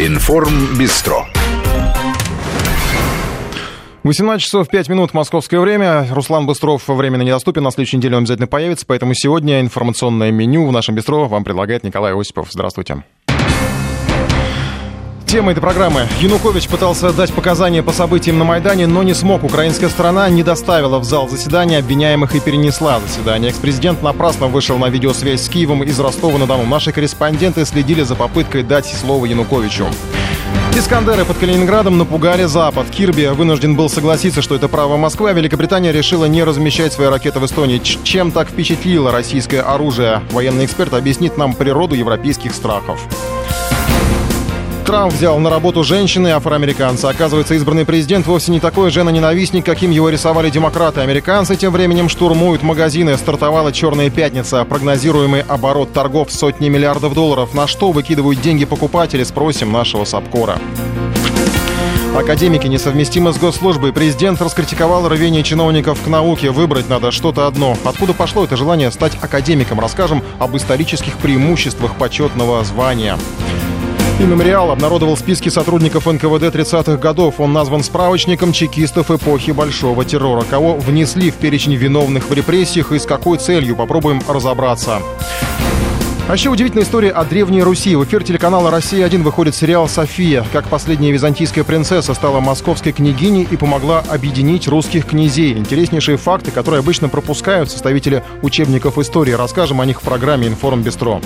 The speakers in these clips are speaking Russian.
Информбистро. 18 часов 5 минут московское время. Руслан Быстров временно недоступен, на следующей неделе он обязательно появится, поэтому сегодня информационное меню в нашем бистро вам предлагает Николай Осипов. Здравствуйте. Тема этой программы. Янукович пытался дать показания по событиям на Майдане, но не смог. Украинская сторона не доставила в зал заседания обвиняемых и перенесла заседание. Экс-президент напрасно вышел на видеосвязь с Киевом из Ростова-на-Дону. Наши корреспонденты следили за попыткой дать слово Януковичу. Искандеры под Калининградом напугали Запад. Кирби вынужден был согласиться, что это право Москвы, а Великобритания решила не размещать свои ракеты в Эстонии. Чем так впечатлило российское оружие? Военный эксперт объяснит нам природу европейских страхов. Трамп взял на работу женщины афроамериканца. Оказывается, избранный президент вовсе не такой жена-ненавистник, каким его рисовали демократы. Американцы тем временем штурмуют магазины. Стартовала «Черная пятница». Прогнозируемый оборот торгов сотни миллиардов долларов. На что выкидывают деньги покупатели, спросим нашего Сапкора. Академики несовместимы с госслужбой. Президент раскритиковал рвение чиновников к науке. Выбрать надо что-то одно. Откуда пошло это желание стать академиком? Расскажем об исторических преимуществах почетного звания. И «Мемориал» обнародовал списки сотрудников НКВД 30-х годов. Он назван справочником чекистов эпохи Большого террора. Кого внесли в перечень виновных в репрессиях и с какой целью, попробуем разобраться. А еще удивительная история о Древней Руси. В эфир телеканала «Россия-1» выходит сериал «София», как последняя византийская принцесса стала московской княгиней и помогла объединить русских князей. Интереснейшие факты, которые обычно пропускают составители учебников истории. Расскажем о них в программе «Информ Бестро».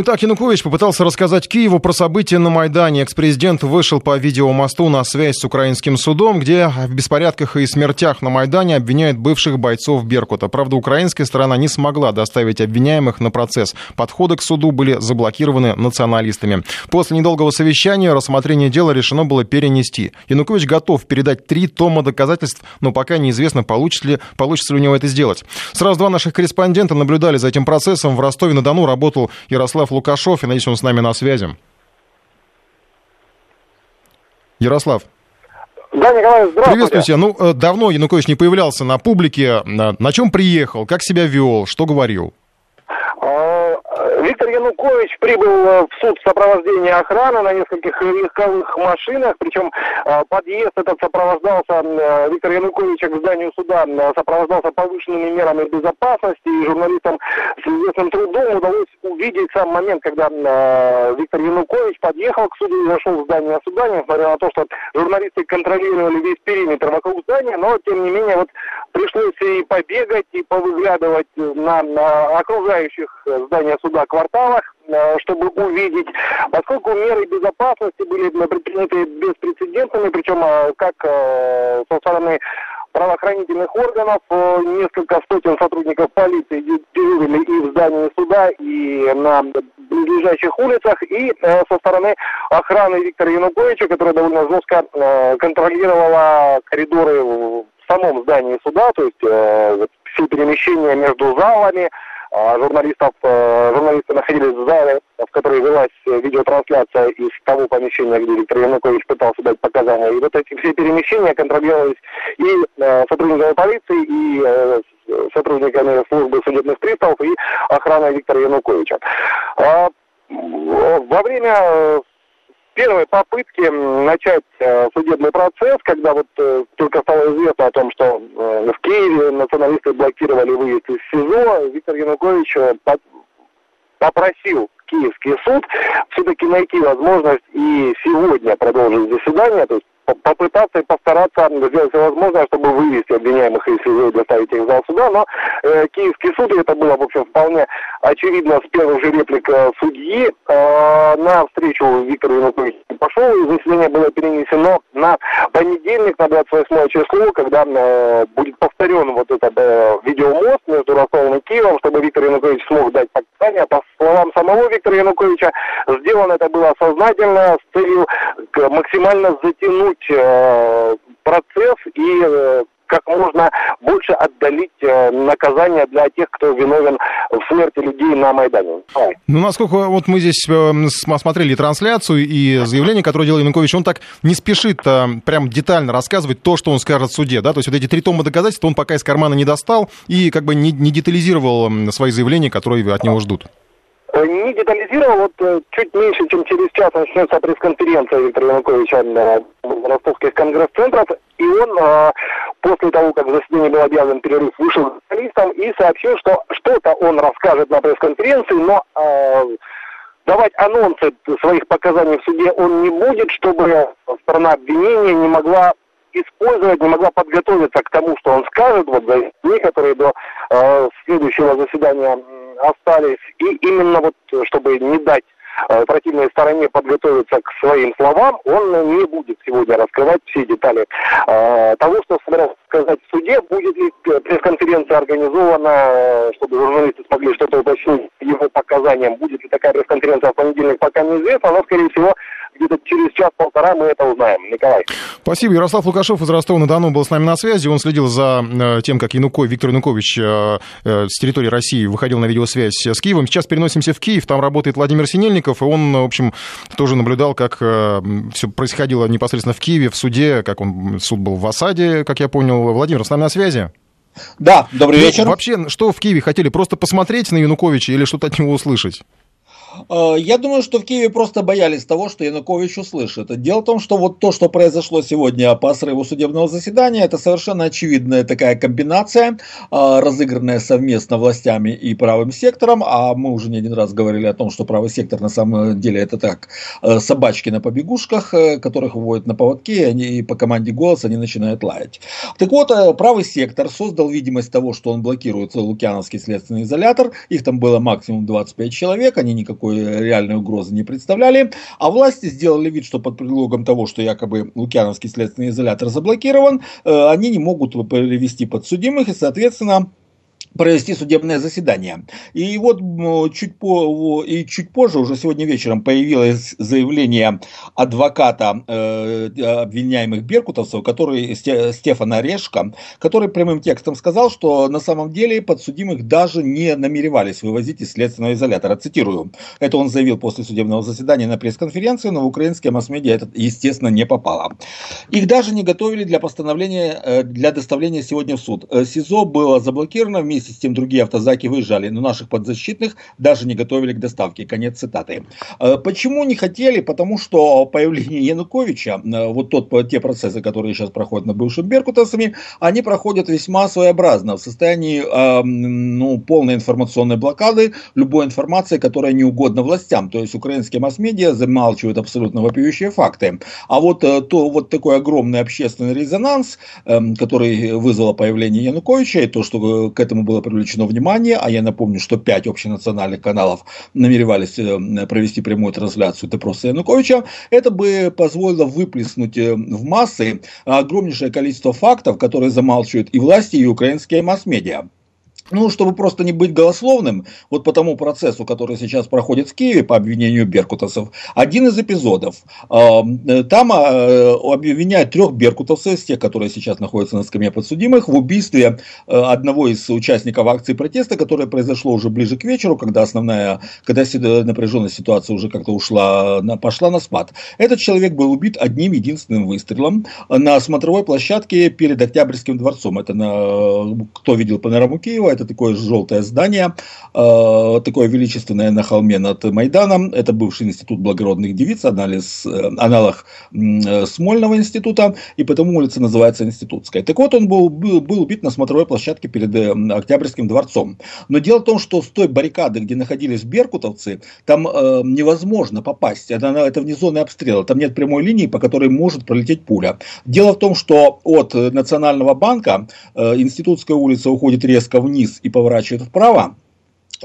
Ну и так, Янукович попытался рассказать Киеву про события на Майдане. Экс-президент вышел по видеомосту на связь с украинским судом, где в беспорядках и смертях на Майдане обвиняют бывших бойцов Беркута. Правда, украинская сторона не смогла доставить обвиняемых на процесс. Подходы к суду были заблокированы националистами. После недолгого совещания рассмотрение дела решено было перенести. Янукович готов передать три тома доказательств, но пока неизвестно, получится ли, получится ли у него это сделать. Сразу два наших корреспондента наблюдали за этим процессом. В Ростове-на-Дону работал Ярослав Ярослав Лукашов. Я надеюсь, он с нами на связи. Ярослав. Да, Николай, здравствуйте. Приветствуйте. Ну, э, давно Янукович не появлялся на публике. На чем приехал? Как себя вел? Что говорил? Виктор Янукович прибыл э, в суд в охраны на нескольких легковых машинах, причем э, подъезд этот сопровождался, э, Виктор Янукович к зданию суда сопровождался повышенными мерами безопасности, и журналистам с известным трудом удалось увидеть сам момент, когда Виктор Янукович подъехал к суду и зашел в здание суда, несмотря на то, что журналисты контролировали весь периметр вокруг здания, но тем не менее вот пришлось и побегать, и повыглядывать на, на окружающих здания суда кварталах, э, чтобы увидеть, поскольку меры безопасности были предприняты беспрецедентными, причем э, как э, со стороны правоохранительных органов, несколько сотен сотрудников полиции дежурили и в здании суда, и на ближайших улицах, и со стороны охраны Виктора Януковича, которая довольно жестко контролировала коридоры в самом здании суда, то есть все перемещения между залами, журналистов, э, журналисты находились в зале, в которой велась видеотрансляция из того помещения, где Виктор Янукович пытался дать показания. И вот эти все перемещения контролировались и э, сотрудниками полиции, и э, сотрудниками службы судебных приставов, и охраной Виктора Януковича. А, во время первой попытки начать э, судебный процесс, когда вот э, только стало известно о том, что э, в Киеве националисты блокировали выезд из СИЗО, Виктор Янукович попросил Киевский суд все-таки найти возможность и сегодня продолжить заседание, то есть попытаться и постараться сделать все возможное, чтобы вывести обвиняемых из СИЗО и доставить их в зал суда, но э, Киевский суд, и это было, в общем, вполне очевидно с первых же реплик э, судьи, э, на встречу Виктор Янукович пошел, и заседание было перенесено на понедельник, на 28 число, когда э, будет повторен вот этот э, видеомост между Ростовом и Киевом, чтобы Виктор Янукович смог дать показания. По словам самого Виктора Януковича, сделано это было сознательно с целью максимально затянуть э, процесс и э, как можно больше отдалить наказание для тех, кто виновен в смерти людей на Майдане. Ну, насколько вот мы здесь смотрели трансляцию и заявление, которое делал Янукович, он так не спешит прям детально рассказывать то, что он скажет в суде, да, то есть вот эти три тома доказательств он пока из кармана не достал и как бы не, не детализировал свои заявления, которые от него ждут. Э, не детализировал, вот э, чуть меньше, чем через час начнется пресс-конференция Виктора Януковича на ростовских конгресс-центров, и он после того, как в заседании был объявлен перерыв, вышел к журналистам и сообщил, что что-то он расскажет на пресс-конференции, но давать анонсы своих показаний в суде он не будет, чтобы сторона обвинения не могла использовать, не могла подготовиться к тому, что он скажет, вот за дни, до э, следующего заседания остались, и именно вот, чтобы не дать э, противной стороне подготовиться к своим словам, он не будет сегодня раскрывать все детали э, того, что собирался сказать в суде, будет ли пресс-конференция организована, э, чтобы журналисты смогли что-то уточнить его показаниям, будет ли такая пресс-конференция в понедельник, пока неизвестно, но, скорее всего, где-то через час-полтора мы это узнаем. Николай. Спасибо. Ярослав Лукашов из Ростова-на-Дону был с нами на связи. Он следил за э, тем, как Януко, Виктор Янукович э, с территории России выходил на видеосвязь с Киевом. Сейчас переносимся в Киев. Там работает Владимир Синельников, и он, в общем, тоже наблюдал, как все происходило непосредственно в Киеве, в суде, как он, суд был в осаде, как я понял. Владимир, с нами на связи? Да, добрый ну, вечер. Вообще, что в Киеве хотели? Просто посмотреть на Януковича или что-то от него услышать? Э, я думаю, что в Киеве просто боялись того, что Янукович услышит. Дело в том, что вот то, что произошло сегодня по срыву судебного заседания, это совершенно очевидная такая комбинация, э, разыгранная совместно властями и правым сектором, а мы уже не один раз говорили о том, что правый сектор на самом деле это так, э, собачки на побегушках, которых выводят на поводке, и они по команде голоса они начинают лаять. Так вот, правый сектор создал видимость того, что он блокирует Лукьяновский следственный изолятор, их там было максимум 25 человек, они никак никакой реальной угрозы не представляли, а власти сделали вид, что под предлогом того, что якобы Лукьяновский следственный изолятор заблокирован, э, они не могут перевести подсудимых и, соответственно, провести судебное заседание. И вот чуть, по, и чуть позже, уже сегодня вечером, появилось заявление адвоката э, обвиняемых беркутовцев, который, Стефана Орешко, который прямым текстом сказал, что на самом деле подсудимых даже не намеревались вывозить из следственного изолятора. Цитирую. Это он заявил после судебного заседания на пресс-конференции, но в украинские масс-медиа это, естественно, не попало. Их даже не готовили для постановления, э, для доставления сегодня в суд. Э, СИЗО было заблокировано вместе вместе с тем другие автозаки выезжали, но наших подзащитных даже не готовили к доставке. Конец цитаты. Э, почему не хотели? Потому что появление Януковича, э, вот тот, те процессы, которые сейчас проходят на бывшим Беркутовцами, они проходят весьма своеобразно, в состоянии ну, полной информационной блокады любой информации, которая не угодна властям. То есть украинские масс-медиа замалчивают абсолютно вопиющие факты. А вот, э, то, вот такой огромный общественный резонанс, эм, который вызвало появление Януковича, и то, что к этому было привлечено внимание, а я напомню, что пять общенациональных каналов намеревались э, провести прямую трансляцию допроса Януковича, это бы позволило выплеснуть э, в массы огромнейшее количество фактов, которые замалчивают и власти, и украинские масс-медиа. Ну, чтобы просто не быть голословным, вот по тому процессу, который сейчас проходит в Киеве по обвинению беркутовцев, один из эпизодов. Э, там э, обвиняют трех беркутовцев, из тех, которые сейчас находятся на скамье подсудимых, в убийстве э, одного из участников акции протеста, которое произошло уже ближе к вечеру, когда основная, когда напряженная ситуация уже как-то ушла, пошла на спад. Этот человек был убит одним единственным выстрелом на смотровой площадке перед Октябрьским дворцом. Это на, кто видел панораму Киева, это такое желтое здание, э, такое величественное на холме над Майданом. Это бывший институт благородных девиц, анализ, э, аналог э, Смольного института, и потому улица называется Институтская. Так вот, он был, был, был убит на смотровой площадке перед Октябрьским дворцом. Но дело в том, что с той баррикады, где находились беркутовцы, там э, невозможно попасть. Это, это вне зоны обстрела. Там нет прямой линии, по которой может пролететь пуля. Дело в том, что от Национального банка э, Институтская улица уходит резко вниз, вниз и поворачивает вправо,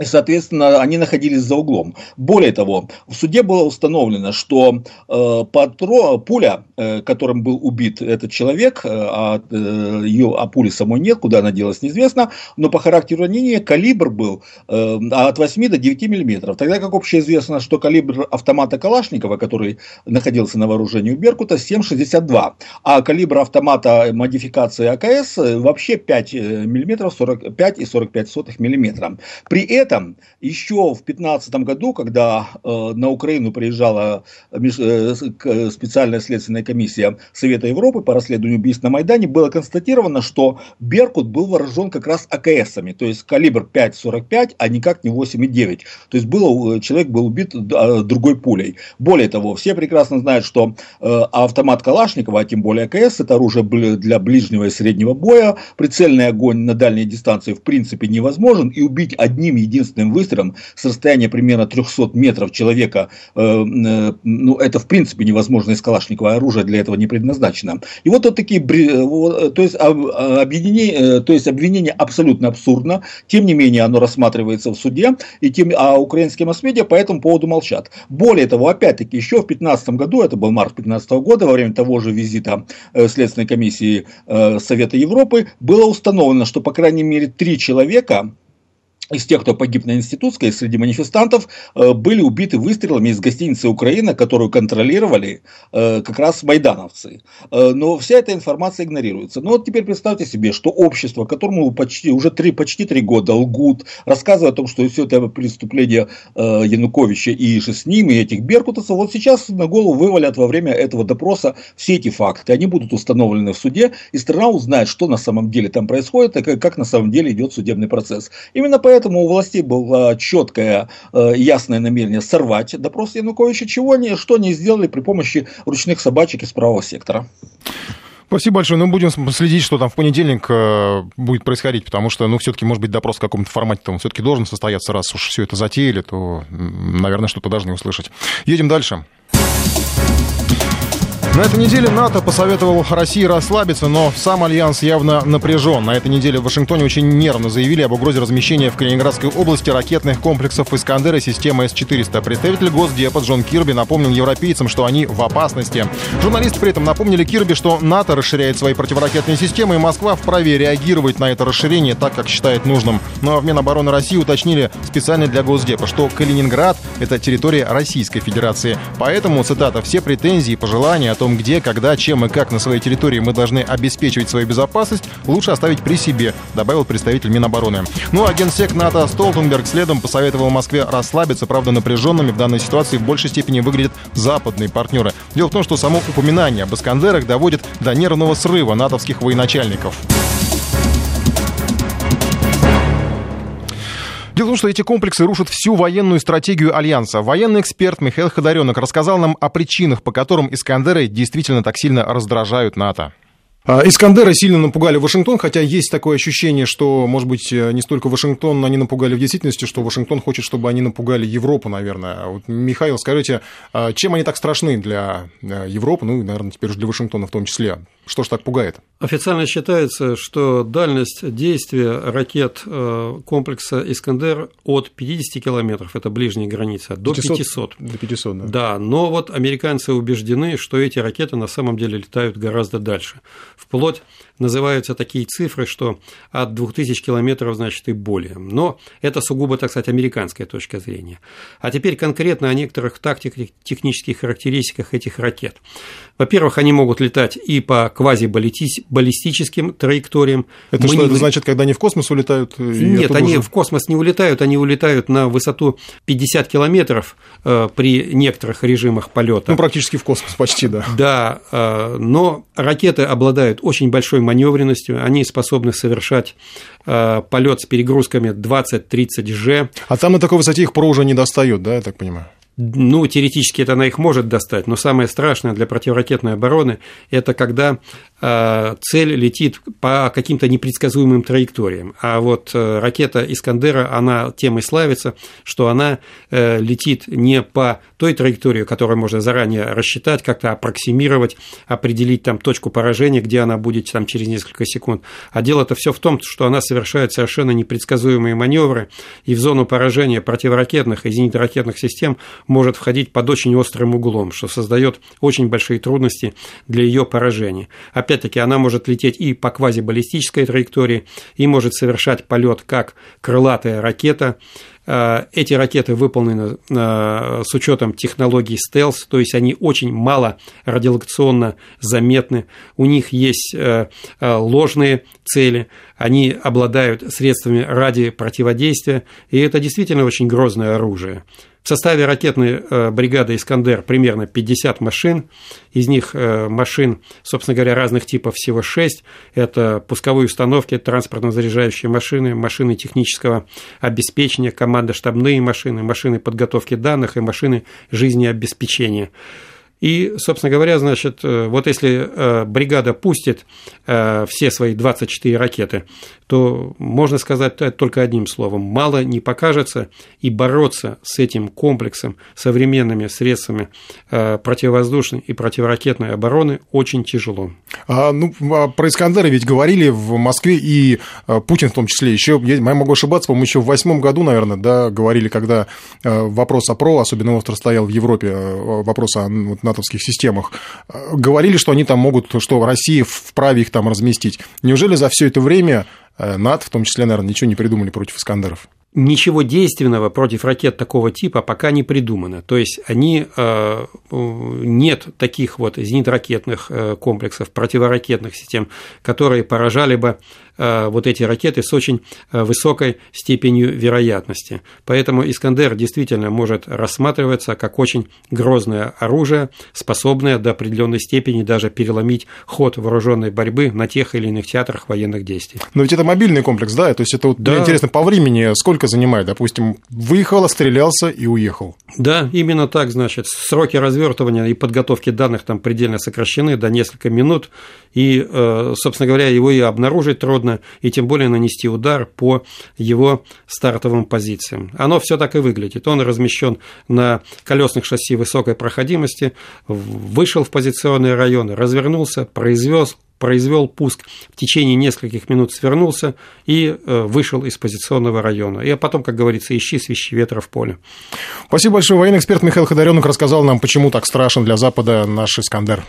соответственно, они находились за углом. Более того, в суде было установлено, что э, патро, пуля, э, которым был убит этот человек, э, а, э, ее, а пули самой нет, куда она делась, неизвестно, но по характеру ранения калибр был э, от 8 до 9 миллиметров. Тогда как общеизвестно, что калибр автомата Калашникова, который находился на вооружении у Беркута, 7,62, а калибр автомата модификации АКС вообще 5 э, миллиметров, 45 и 45 сотых миллиметра. При этом этом еще в 2015 году, когда э, на Украину приезжала э, э, специальная следственная комиссия Совета Европы по расследованию убийств на Майдане, было констатировано, что Беркут был вооружен как раз АКСами, то есть калибр 5,45, а никак не 8,9. То есть было, человек был убит другой пулей. Более того, все прекрасно знают, что автомат Калашникова, а тем более АКС, это оружие для ближнего и среднего боя, прицельный огонь на дальней дистанции в принципе невозможен, и убить одним единственным единственным выстрелом с расстояния примерно 300 метров человека, э, э, ну, это в принципе невозможно из калашникового оружия для этого не предназначено. И вот, вот такие, э, то есть, объединение, то есть обвинение абсолютно абсурдно, тем не менее оно рассматривается в суде, и тем, а украинские масс-медиа по этому поводу молчат. Более того, опять-таки, еще в 2015 году, это был март 2015 года, во время того же визита Следственной комиссии Совета Европы, было установлено, что по крайней мере три человека, из тех, кто погиб на Институтской, среди манифестантов, э, были убиты выстрелами из гостиницы «Украина», которую контролировали э, как раз майдановцы. Э, но вся эта информация игнорируется. Но вот теперь представьте себе, что общество, которому почти, уже три, почти три года лгут, рассказывая о том, что все это преступление Януковича и же с ним, и этих беркутовцев, вот сейчас на голову вывалят во время этого допроса все эти факты. Они будут установлены в суде, и страна узнает, что на самом деле там происходит, и как на самом деле идет судебный процесс. Именно поэтому Поэтому у властей было четкое, э, ясное намерение сорвать допрос Януковича, чего они, что они сделали при помощи ручных собачек из правого сектора. Спасибо большое. Ну, будем следить, что там в понедельник э, будет происходить, потому что, ну, все-таки, может быть, допрос в каком-то формате там все-таки должен состояться, раз уж все это затеяли, то, наверное, что-то должны услышать. Едем дальше. На этой неделе НАТО посоветовал России расслабиться, но сам Альянс явно напряжен. На этой неделе в Вашингтоне очень нервно заявили об угрозе размещения в Калининградской области ракетных комплексов «Искандер» и системы С-400. Представитель Госдепа Джон Кирби напомнил европейцам, что они в опасности. Журналисты при этом напомнили Кирби, что НАТО расширяет свои противоракетные системы, и Москва вправе реагировать на это расширение так, как считает нужным. Ну а в Минобороны России уточнили специально для Госдепа, что Калининград — это территория Российской Федерации. Поэтому, цитата, «все претензии и пожелания о том, том, где, когда, чем и как на своей территории мы должны обеспечивать свою безопасность, лучше оставить при себе, добавил представитель Минобороны. Ну а генсек НАТО Столтенберг следом посоветовал Москве расслабиться, правда напряженными в данной ситуации в большей степени выглядят западные партнеры. Дело в том, что само упоминание об Искандерах доводит до нервного срыва натовских военачальников. Дело в том, что эти комплексы рушат всю военную стратегию Альянса. Военный эксперт Михаил Ходоренок рассказал нам о причинах, по которым Искандеры действительно так сильно раздражают НАТО. А, Искандеры сильно напугали Вашингтон, хотя есть такое ощущение, что, может быть, не столько Вашингтон они напугали в действительности, что Вашингтон хочет, чтобы они напугали Европу, наверное. Вот, Михаил, скажите, а, чем они так страшны для э, Европы, ну, наверное, теперь уже для Вашингтона в том числе? Что ж так пугает? Официально считается, что дальность действия ракет э, комплекса «Искандер» от 50 километров, это ближняя граница, до 500. 500. До 500, да. Да, но вот американцы убеждены, что эти ракеты на самом деле летают гораздо дальше. Вплоть называются такие цифры, что от 2000 километров, значит, и более. Но это сугубо, так сказать, американская точка зрения. А теперь конкретно о некоторых тактико-технических характеристиках этих ракет. Во-первых, они могут летать и по квазибаллистическим траекториям. Это Мы что, не... это значит, когда они в космос улетают? Нет, они в космос не улетают, они улетают на высоту 50 километров э, при некоторых режимах полета. Ну, практически в космос, почти, да. Да, э, но ракеты обладают очень большой маневренностью, они способны совершать э, полет с перегрузками 20-30 G. А там на такой высоте их ПРО уже не достают, да, я так понимаю? Ну, теоретически это она их может достать, но самое страшное для противоракетной обороны – это когда э, цель летит по каким-то непредсказуемым траекториям. А вот э, ракета «Искандера», она тем и славится, что она э, летит не по той траектории, которую можно заранее рассчитать, как-то аппроксимировать, определить там точку поражения, где она будет там через несколько секунд. А дело-то все в том, что она совершает совершенно непредсказуемые маневры, и в зону поражения противоракетных и зенитно-ракетных систем может входить под очень острым углом, что создает очень большие трудности для ее поражения. Опять-таки, она может лететь и по квазибаллистической траектории, и может совершать полет как крылатая ракета, Э, эти ракеты выполнены э, с учетом технологий стелс, то есть они очень мало радиолокационно заметны. У них есть э, ложные цели, они обладают средствами ради противодействия, и это действительно очень грозное оружие. В составе ракетной э, бригады «Искандер» примерно 50 машин, из них э, машин, собственно говоря, разных типов всего 6. Это пусковые установки, транспортно-заряжающие машины, машины технического обеспечения, командо-штабные машины, машины подготовки данных и машины жизнеобеспечения. И, собственно говоря, значит, э, вот если бригада пустит все свои 24 ракеты, то можно сказать только одним словом. Мало не покажется, и бороться с этим комплексом современными средствами э, противовоздушной и противоракетной обороны очень тяжело. А, ну, а про Искандера ведь говорили в Москве и э, Путин в том числе. Еще, я могу ошибаться, по-моему, еще в восьмом году, наверное, да, говорили, когда э, вопрос о ПРО, особенно остро стоял в Европе, вопрос о вот, натовских системах, говорили, что они там могут, что Россия вправе их там разместить. Неужели за все это время Э, НАТО, в том числе, наверное, ничего не придумали против «Искандеров». Ничего действенного против ракет такого типа пока не придумано. То есть они э, нет таких вот зенитно-ракетных э, комплексов, противоракетных систем, которые поражали бы Э, вот эти ракеты с очень э, высокой степенью вероятности. Поэтому «Искандер» действительно может рассматриваться как очень грозное оружие, способное до определенной степени даже переломить ход вооруженной борьбы на тех или иных театрах военных действий. Но ведь это мобильный комплекс, да? То есть это вот да. интересно по времени сколько занимает? Допустим, выехал, стрелялся и уехал. Да, именно так, значит, сроки развертывания и подготовки данных там предельно сокращены до нескольких минут, и, э, собственно говоря, его и обнаружить трудно, и тем более нанести удар по его стартовым позициям. Оно все так и выглядит. Он размещен на колесных шасси высокой проходимости, вышел в позиционные районы, развернулся, произвел произвел пуск, в течение нескольких минут свернулся и э, вышел из позиционного района. И потом, как говорится, ищи свищи ветра в поле. Спасибо большое. Военный эксперт Михаил Ходоренок рассказал нам, почему так страшен для Запада наш Искандер.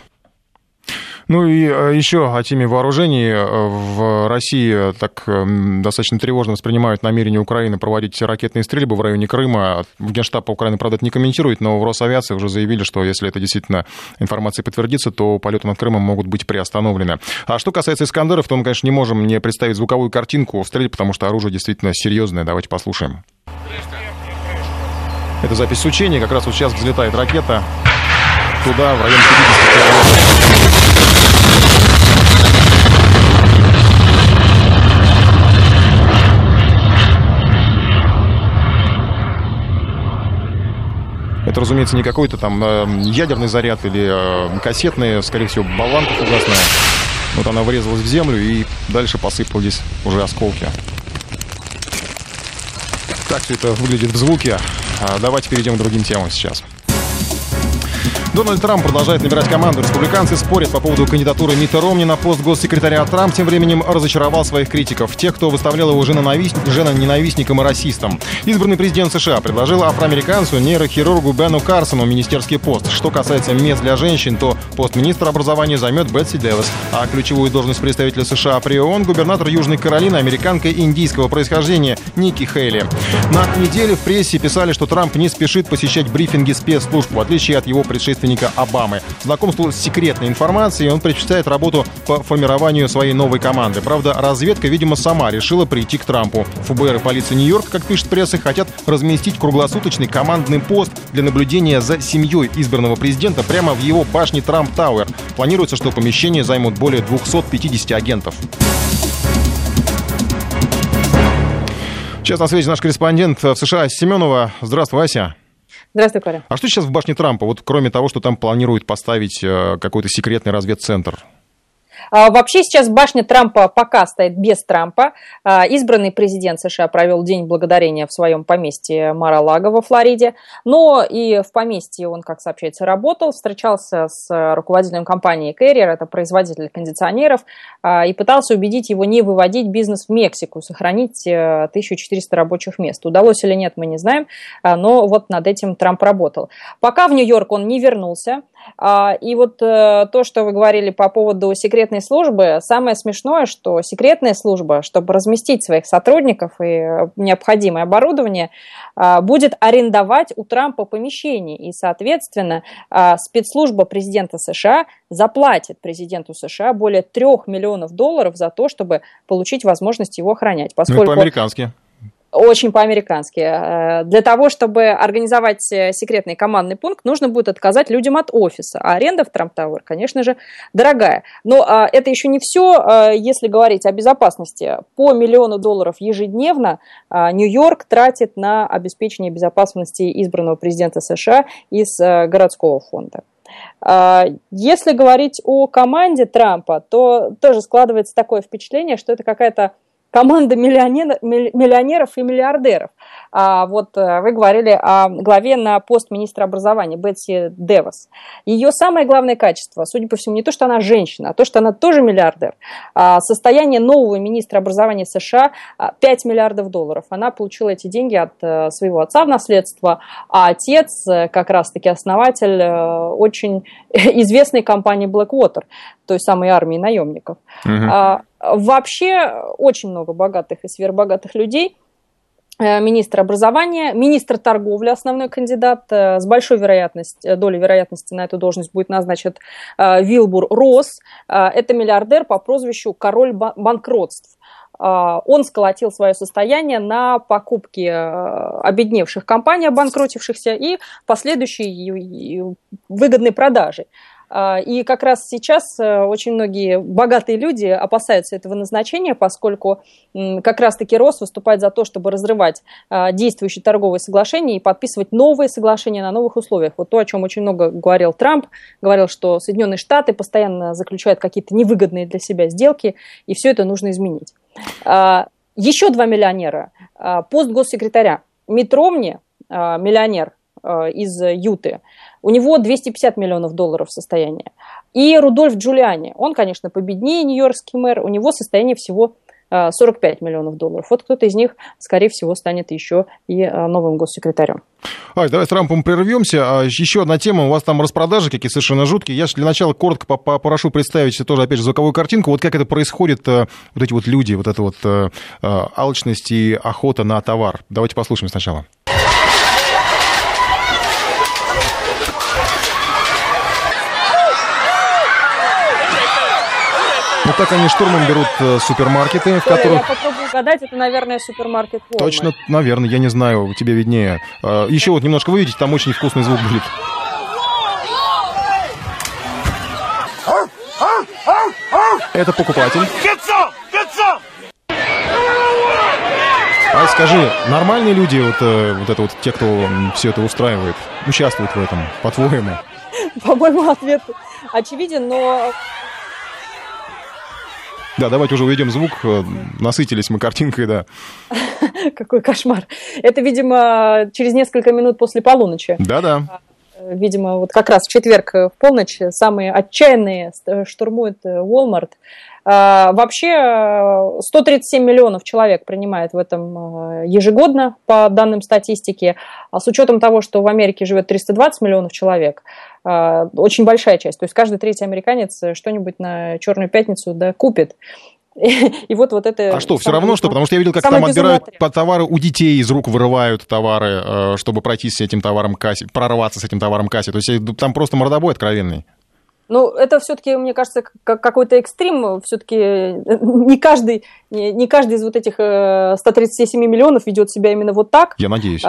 Ну и э, еще о теме вооружений. Э, в России так эм, достаточно тревожно воспринимают намерение Украины проводить ракетные стрельбы в районе Крыма. Генштаб Украины, правда, это не комментирует, но в Росавиации уже заявили, что если это действительно информация подтвердится, то полеты над Крымом могут быть приостановлены. А что касается Искандеров, то мы, конечно, не можем не представить звуковую картинку стрельб, потому что оружие действительно серьезное. Давайте послушаем. Это запись учения. Как раз вот сейчас взлетает ракета туда, в район 50 километров. Это, разумеется, не какой-то там э, ядерный заряд или э, кассетный, скорее всего, болванка фугасная. Вот она врезалась в землю и дальше посыпались уже осколки. Так все это выглядит в звуке. А давайте перейдем к другим темам сейчас. Дональд Трамп продолжает набирать команду. Республиканцы спорят по поводу кандидатуры Мита Ромни на пост госсекретаря. Трамп тем временем разочаровал своих критиков, тех, кто выставлял его жена-ненавистником и расистом. Избранный президент США предложил афроамериканцу, нейрохирургу Бену Карсону министерский пост. Что касается мест для женщин, то пост министра образования займет Бетси Дэвис, а ключевую должность представителя США при ООН губернатор Южной Каролины, американка индийского происхождения Ники Хейли. На неделе в прессе писали, что Трамп не спешит посещать брифинги спецслужб, в отличие от его предшественника предшественника Обамы. Знакомству с секретной информацией он предпочитает работу по формированию своей новой команды. Правда, разведка, видимо, сама решила прийти к Трампу. ФБР и полиция Нью-Йорка, как пишет пресса, хотят разместить круглосуточный командный пост для наблюдения за семьей избранного президента прямо в его башне Трамп Тауэр. Планируется, что помещение займут более 250 агентов. Сейчас на связи наш корреспондент в США Семенова. Здравствуй, Ася. Здравствуй, Коля. А что сейчас в башне Трампа, вот кроме того, что там планируют поставить э, какой-то секретный разведцентр? А, вообще сейчас башня Трампа пока стоит без Трампа. А, избранный президент США провел День благодарения в своем поместье Мара-Лаго во Флориде. Но и в поместье он, как сообщается, работал, встречался с руководителем компании Carrier, это производитель кондиционеров, а, и пытался убедить его не выводить бизнес в Мексику, сохранить 1400 э, рабочих мест. Удалось или нет, мы не знаем, но вот над этим Трамп работал. Пока в Нью-Йорк он не вернулся. И вот э, то, что вы говорили по поводу секретной службы, самое смешное, что секретная служба, чтобы разместить своих сотрудников и э, необходимое оборудование, а, будет арендовать у Трампа помещение. И, соответственно, а, спецслужба президента США заплатит президенту США более трех миллионов долларов за то, чтобы получить возможность его охранять. Поскольку... Ну по-американски очень по-американски. Э, для того, чтобы организовать э, секретный командный пункт, нужно будет отказать людям от офиса. А аренда в Трамп Тауэр, конечно же, дорогая. Но а, это еще не все, а, если говорить о безопасности. По миллиону долларов ежедневно Нью-Йорк тратит на обеспечение безопасности избранного президента США из городского фонда. Если говорить о команде Трампа, то тоже складывается такое впечатление, что это какая-то команда миллионеров, миллионеров и миллиардеров. А, вот э, вы говорили о главе на пост министра образования Бетси Девас. Ее самое главное качество, судя по всему, не то, что она женщина, а то, что она тоже миллиардер. А, состояние нового министра образования США 5 а, миллиардов долларов. Она получила эти деньги от э, своего отца в наследство, а отец, э, как раз-таки основатель очень известной компании Blackwater, той самой армии наемников. Угу. Вообще очень много богатых и сверхбогатых людей. Э, министр образования, министр торговли, основной кандидат, э, с большой вероятностью, э, долей вероятности на эту должность будет назначен Вилбур Росс. Это миллиардер по прозвищу король банкротств. Он сколотил свое состояние на покупке обедневших компаний, обанкротившихся, и последующей выгодной продаже. А, и как раз сейчас э, очень многие богатые люди опасаются этого назначения, поскольку как раз-таки РОС выступает за то, чтобы разрывать а, действующие торговые соглашения и подписывать новые соглашения на новых условиях. Вот то, о чем очень много говорил Трамп, говорил, что Соединенные Штаты постоянно заключают какие-то невыгодные для себя сделки, и все это нужно изменить. А, еще два миллионера. Пост госсекретаря. Митромни, миллионер из Юты, у него 250 миллионов долларов состояние. И Рудольф Джулиани, он, конечно, победнее нью-йоркский мэр, у него состояние всего 45 э, миллионов долларов. Вот кто-то из них, скорее всего, станет еще и э, новым госсекретарем. Ай, давай с Трампом прервемся. А, еще одна тема. У вас там распродажи какие совершенно жуткие. Я для начала коротко попрошу представить тоже, опять же, звуковую картинку. Вот как это происходит, э, вот эти вот люди, вот эта вот алчность и охота на товар. Давайте послушаем сначала. Так они штурмом берут э, супермаркеты, в которых... Я попробую угадать, это, наверное, супермаркет Walmart. Точно, наверное, я не знаю, тебе виднее. А, еще вот немножко вы видите, там очень вкусный звук будет. Это покупатель. А скажи, нормальные люди, вот, э, вот это вот те, кто все это устраивает, участвуют в этом, по-твоему? По-моему, ответ очевиден, но да, давайте уже уведем звук. Э, насытились мы картинкой, да. Какой кошмар. Это, видимо, через несколько минут после полуночи. Да-да. Э, видимо, вот как раз в четверг в полночь самые отчаянные штурмуют э, Walmart. А, вообще 137 миллионов человек принимает в этом ежегодно, по данным статистики. А с учетом того, что в Америке живет 320 миллионов человек, а, очень большая часть. То есть каждый третий американец что-нибудь на Черную пятницу да, купит. И вот, вот это... А что, все равно что? Потому что я видел, как там отбирают по товары у детей, из рук вырывают товары, э, чтобы пройти с этим товаром кассе, прорваться с этим товаром кассе. То есть э, там просто мордобой откровенный. Ну, это все-таки, мне кажется, какой-то экстрим. Все-таки э, не каждый, не каждый из вот этих 137 миллионов ведет себя именно вот так. Я надеюсь.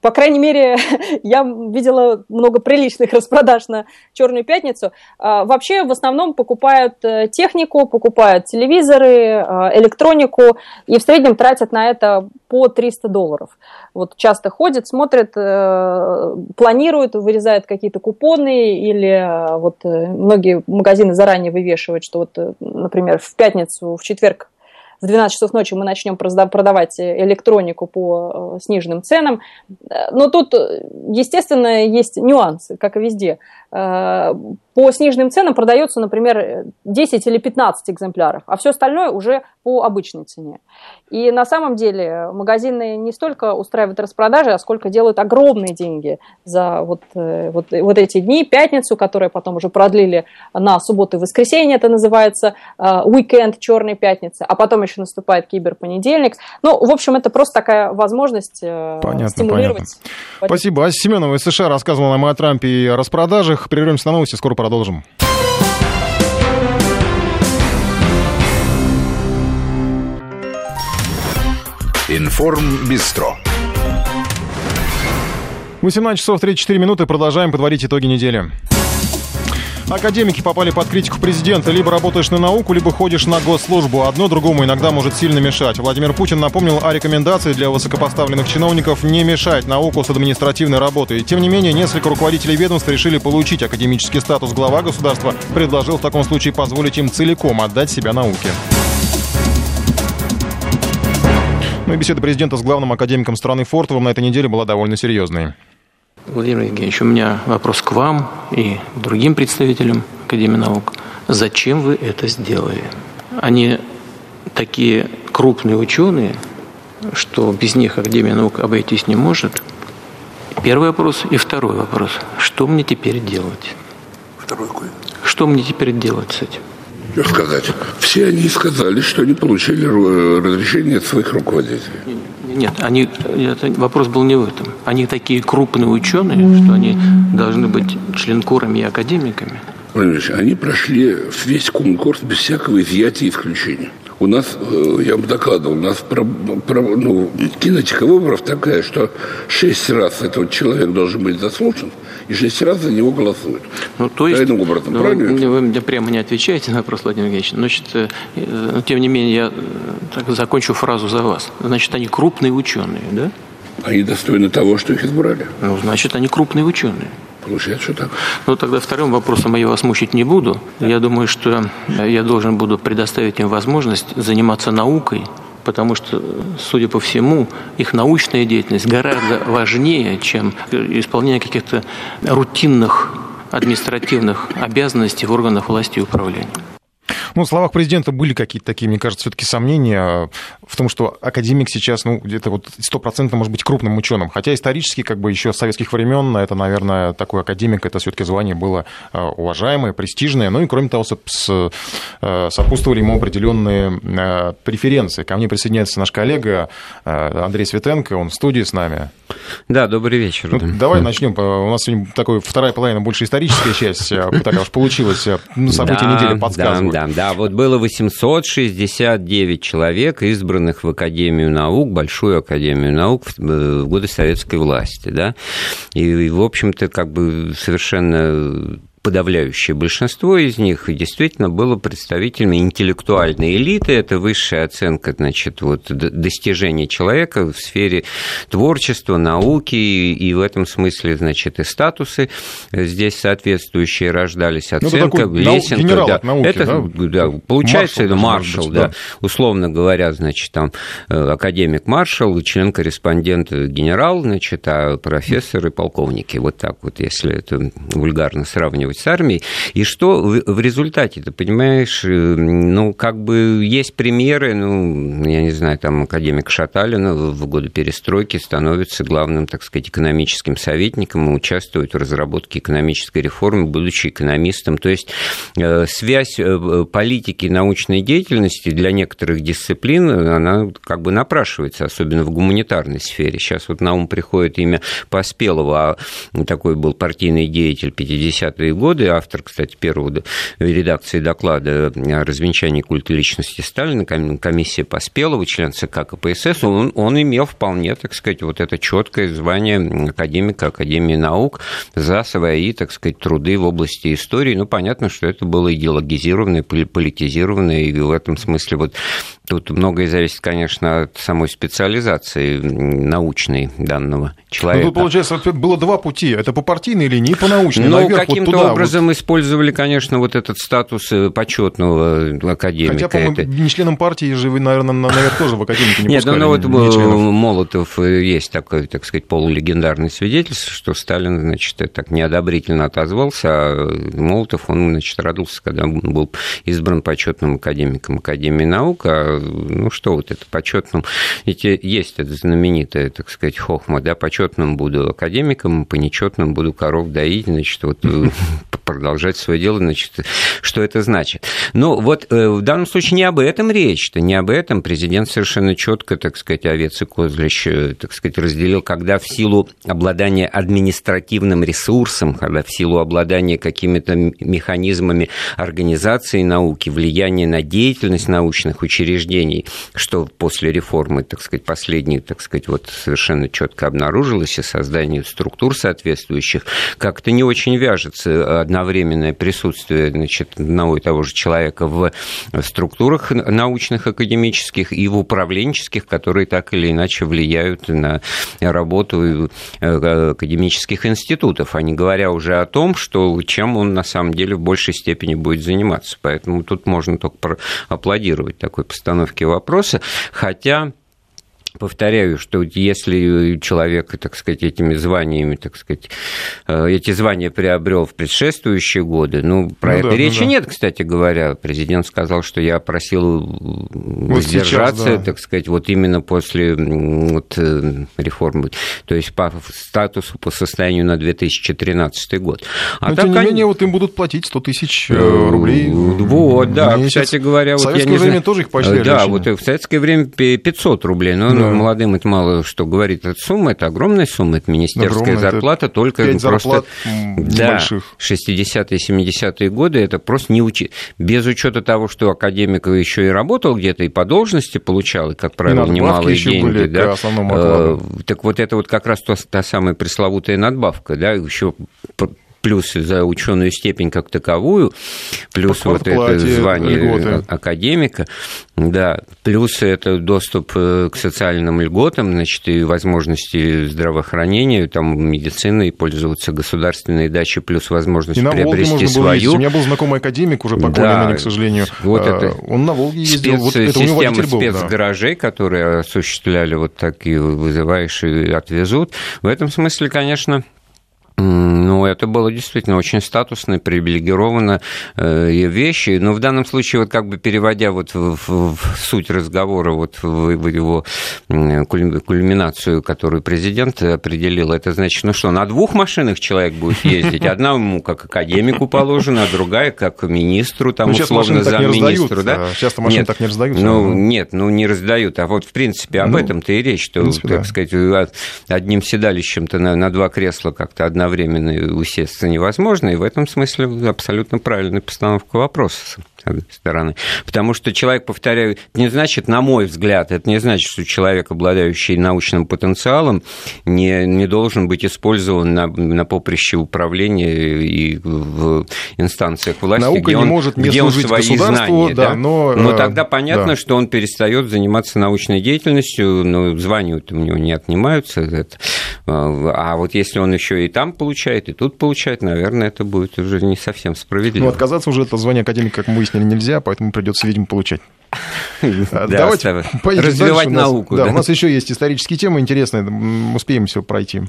По крайней мере, я видела много приличных распродаж на Черную пятницу. А, вообще, в основном покупают э, технику, покупают телевизоры, а, электронику и в среднем тратят на это по 300 долларов. Вот часто ходят, смотрят, э, планируют, вырезают какие-то купоны или э, вот многие магазины заранее вывешивают, что вот, например, в пятницу, в четверг в 12 часов ночи мы начнем продавать электронику по э, сниженным ценам. Но тут, естественно, есть нюансы, как и везде. Э, по сниженным ценам продается, например, 10 или 15 экземпляров, а все остальное уже по обычной цене. И на самом деле магазины не столько устраивают распродажи, а сколько делают огромные деньги за вот, э, вот, вот эти дни, пятницу, которые потом уже продлили на субботу и воскресенье, это называется уикенд, черной пятницы, а потом еще наступает киберпонедельник. Ну, в общем, это просто такая возможность э, понятно, стимулировать. Понятно. Спасибо. Ася Семенова из США рассказывала нам о Трампе и о распродажах. Прервемся на новости, скоро продолжим. Информ Бистро. 18 часов 34 минуты. Продолжаем подводить итоги недели. Академики попали под критику президента. Либо работаешь на науку, либо ходишь на госслужбу. Одно другому иногда может сильно мешать. Владимир Путин напомнил о рекомендации для высокопоставленных чиновников не мешать науку с административной работой. Тем не менее, несколько руководителей ведомств решили получить академический статус. Глава государства предложил в таком случае позволить им целиком отдать себя науке. Ну и беседа президента с главным академиком страны Фортовым на этой неделе была довольно серьезной. Владимир Евгеньевич, у меня вопрос к вам и другим представителям Академии наук. Зачем вы это сделали? Они такие крупные ученые, что без них Академия наук обойтись не может. Первый вопрос. И второй вопрос. Что мне теперь делать? Второй какой? Что мне теперь делать с этим? Что сказать? Все они сказали, что они получили разрешение от своих руководителей. Нет, они, это, вопрос был не в этом. Они такие крупные ученые, что они должны быть членкорами и академиками. Владимир они прошли весь конкурс без всякого изъятия и исключения. У нас, э, я вам докладывал, у нас про, про, ну, кинетика выборов такая, что шесть раз этот человек должен быть заслужен, и шесть раз за него голосуют. Ну, то есть, образом, ну, правильно? Вы мне прямо не отвечаете на вопрос, Владимир Евгеньевич. Значит, э, э, тем не менее, я так закончу фразу за вас. Значит, они крупные ученые, да? Они достойны того, что их избрали. Ну, значит, они крупные ученые. Получается, что так. Ну, тогда вторым вопросом я вас мучить не буду. Я думаю, что я должен буду предоставить им возможность заниматься наукой, потому что, судя по всему, их научная деятельность гораздо важнее, чем исполнение каких-то рутинных административных обязанностей в органах власти и управления. Ну, в словах президента были какие-то такие, мне кажется, все-таки сомнения в том, что академик сейчас, ну, где-то вот стопроцентно может быть крупным ученым. Хотя исторически, как бы еще с советских времен, это, наверное, такой академик, это все-таки звание было э, уважаемое, престижное. Ну и, кроме того, э, сопутствовали ему определенные э, преференции. Ко мне присоединяется наш коллега Андрей Светенко, он в студии с нами. Да, добрый вечер. Ну, давай начнем. У нас сегодня такой вторая половина больше историческая часть. Такая уж получилась. События недели подсказывают. Да, да, да, вот было 869 человек, избранных в Академию наук, Большую Академию наук в годы советской власти, да, и, в общем-то, как бы совершенно подавляющее большинство из них действительно было представителями интеллектуальной элиты. Это высшая оценка значит, вот, достижений человека в сфере творчества, науки, и в этом смысле значит, и статусы здесь соответствующие рождались. Ну, Оценка, ну, лесенка. Да. Науки, это, да? Да, получается, маршал, это маршал, быть, да. да. Условно говоря, значит, там э, академик маршал, член-корреспондент генерал, значит, а профессоры полковники. Вот так вот, если это вульгарно сравнивать с армией. И что в результате, ты понимаешь, э, ну, как бы есть примеры, ну, я не знаю, там академик Шаталина в годы перестройки становится главным, так сказать, экономическим советником и участвует в разработке экономической реформы, будучи экономистом. То есть э, связь э, политики и научной деятельности для некоторых дисциплин, она как бы напрашивается, особенно в гуманитарной сфере. Сейчас вот на ум приходит имя Поспелова, а такой был партийный деятель 50-е годы, автор, кстати, первого редакции доклада о развенчании культа личности Сталина, комиссия Поспелова, член ЦК КПСС, он, он имел вполне, так сказать, вот это четкое звание академика Академии наук за свои, так сказать, труды в области истории. Ну, понятно, что это было идеологизированное, политизированное, и в этом смысле вот Тут многое зависит, конечно, от самой специализации научной данного человека. Ну, тут, получается, было два пути. Это по партийной линии и по научной. Ну, каким-то вот образом вот. использовали, конечно, вот этот статус э, почетного академика. Хотя, по-моему, это... не членом партии же вы, наверное, наверное тоже в академике не Нет, ну, ну вот Молотов э, есть такой, так сказать, полулегендарный свидетельство, что Сталин, значит, так неодобрительно отозвался, а Молотов, он, значит, родился, когда он был избран почетным академиком Академии наук, а ну что вот это почетным, ведь есть это знаменитое, так сказать, хохма, да, почетным буду академиком, по нечетным буду коров доить, значит, вот э, продолжать свое дело, значит, что это значит. Ну, вот э, в данном случае не об этом речь-то, не об этом. Президент совершенно четко, так сказать, овец и козлищ, э, так сказать, разделил, когда в силу обладания административным ресурсом, когда в силу обладания какими-то механизмами организации науки, влияния на деятельность научных учреждений, что после реформы, так сказать, последней, так сказать, вот совершенно четко обнаружилось, и создание структур соответствующих, как-то не очень вяжется одновременное присутствие значит, одного и того же человека в структурах научных, академических и в управленческих, которые так или иначе влияют на работу э, академических институтов, а не говоря уже о том, что чем он на самом деле в большей степени будет заниматься. Поэтому тут можно только аплодировать такой постановке вопроса, хотя Повторяю, что если человек, так сказать, этими званиями, так сказать, э, эти звания приобрел в предшествующие годы, ну, про ну, это да, речи ну, да. нет, кстати говоря. Президент сказал, что я просил воздержаться, сейчас, да. так сказать, вот именно после вот, э, реформы, то есть по статусу, по состоянию на 2013 год. А Но, так тем не они... менее, вот им будут платить 100 тысяч э, рублей Вот, да, месяц. кстати говоря... В вот советское время знаю... тоже их поощряли. Да, вот в советское время 500 рублей, но да. молодым это мало что говорит. Эта сумма, это огромная сумма, это министерская огромная, зарплата, это только просто... Да, 60-е, 70-е годы, это просто не учи... Без учета того, что академик еще и работал где-то, и по должности получал, и, как правило, и немалые деньги. Были да? Э, так вот это вот как раз та самая пресловутая надбавка, да, еще плюс за ученую степень как таковую, плюс вот это звание льготы. академика, да, плюс это доступ э, к социальным льготам, значит, и возможности здравоохранения, там, медицины, и пользоваться государственной дачей, плюс возможность и на приобрести Волге можно свою. Было У меня был знакомый академик, уже покойный, да, к сожалению. Вот это а, он на Волге ездил, спец, вот это система спецгаражей, да. которые осуществляли вот такие вызываешь и отвезут. В этом смысле, конечно, ну, это было действительно очень статусно, привилегированно э, вещи. Но в данном случае, вот как бы переводя вот в, в, в суть разговора, вот в, в его кульминацию, которую президент определил, это значит, ну что, на двух машинах человек будет ездить? Одна ему как академику положена, а другая как министру, там, ну, условно, замминистру. Да? Часто машины нет, так не раздают. Ну, нет, ну не раздают. А вот, в принципе, об ну, этом-то и речь, что, принципе, так да. сказать, одним седалищем-то на, на два кресла как-то одна одновременно усесться невозможно, и в этом смысле абсолютно правильная постановка вопроса стороны. Потому что человек, повторяю, это не значит, на мой взгляд, это не значит, что человек, обладающий научным потенциалом, не, не должен быть использован на, на поприще управления и в инстанциях власти, Наука где, он, не может не где он свои знания. Да, да? Но, но э, тогда понятно, да. что он перестает заниматься научной деятельностью, но звания у него не отнимаются. Это, а вот если он еще и там получает, и тут получает, наверное, это будет уже не совсем справедливо. Ну, отказаться уже от звания академика, как мы выяснили, нельзя, поэтому придется, видимо, получать. Давайте развивать науку. Да, у нас еще есть исторические темы интересные, успеем все пройти.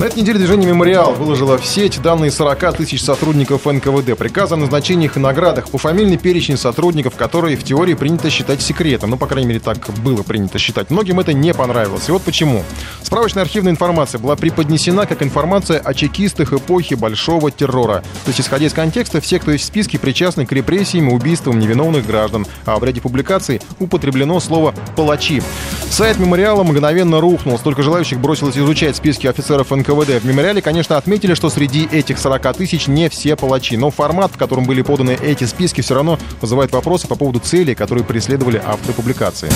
На этой неделе движение «Мемориал» выложило в сеть данные 40 тысяч сотрудников НКВД, приказы о назначениях и наградах, пофамильный перечень сотрудников, которые в теории принято считать секретом. Ну, по крайней мере, так было принято считать. Многим это не понравилось. И вот почему. Справочная архивная информация была преподнесена как информация о чекистах эпохи Большого террора. То есть, исходя из контекста, все, кто есть в списке, причастны к репрессиям и убийствам невиновных граждан. А в ряде публикаций употреблено слово «палачи». Сайт «Мемориала» мгновенно рухнул. Столько желающих бросилось изучать списки офицеров НКВД НКВД. В мемориале, конечно, отметили, что среди этих 40 тысяч не все палачи. Но формат, в котором были поданы эти списки, все равно вызывает вопросы по поводу целей, которые преследовали авторы публикации.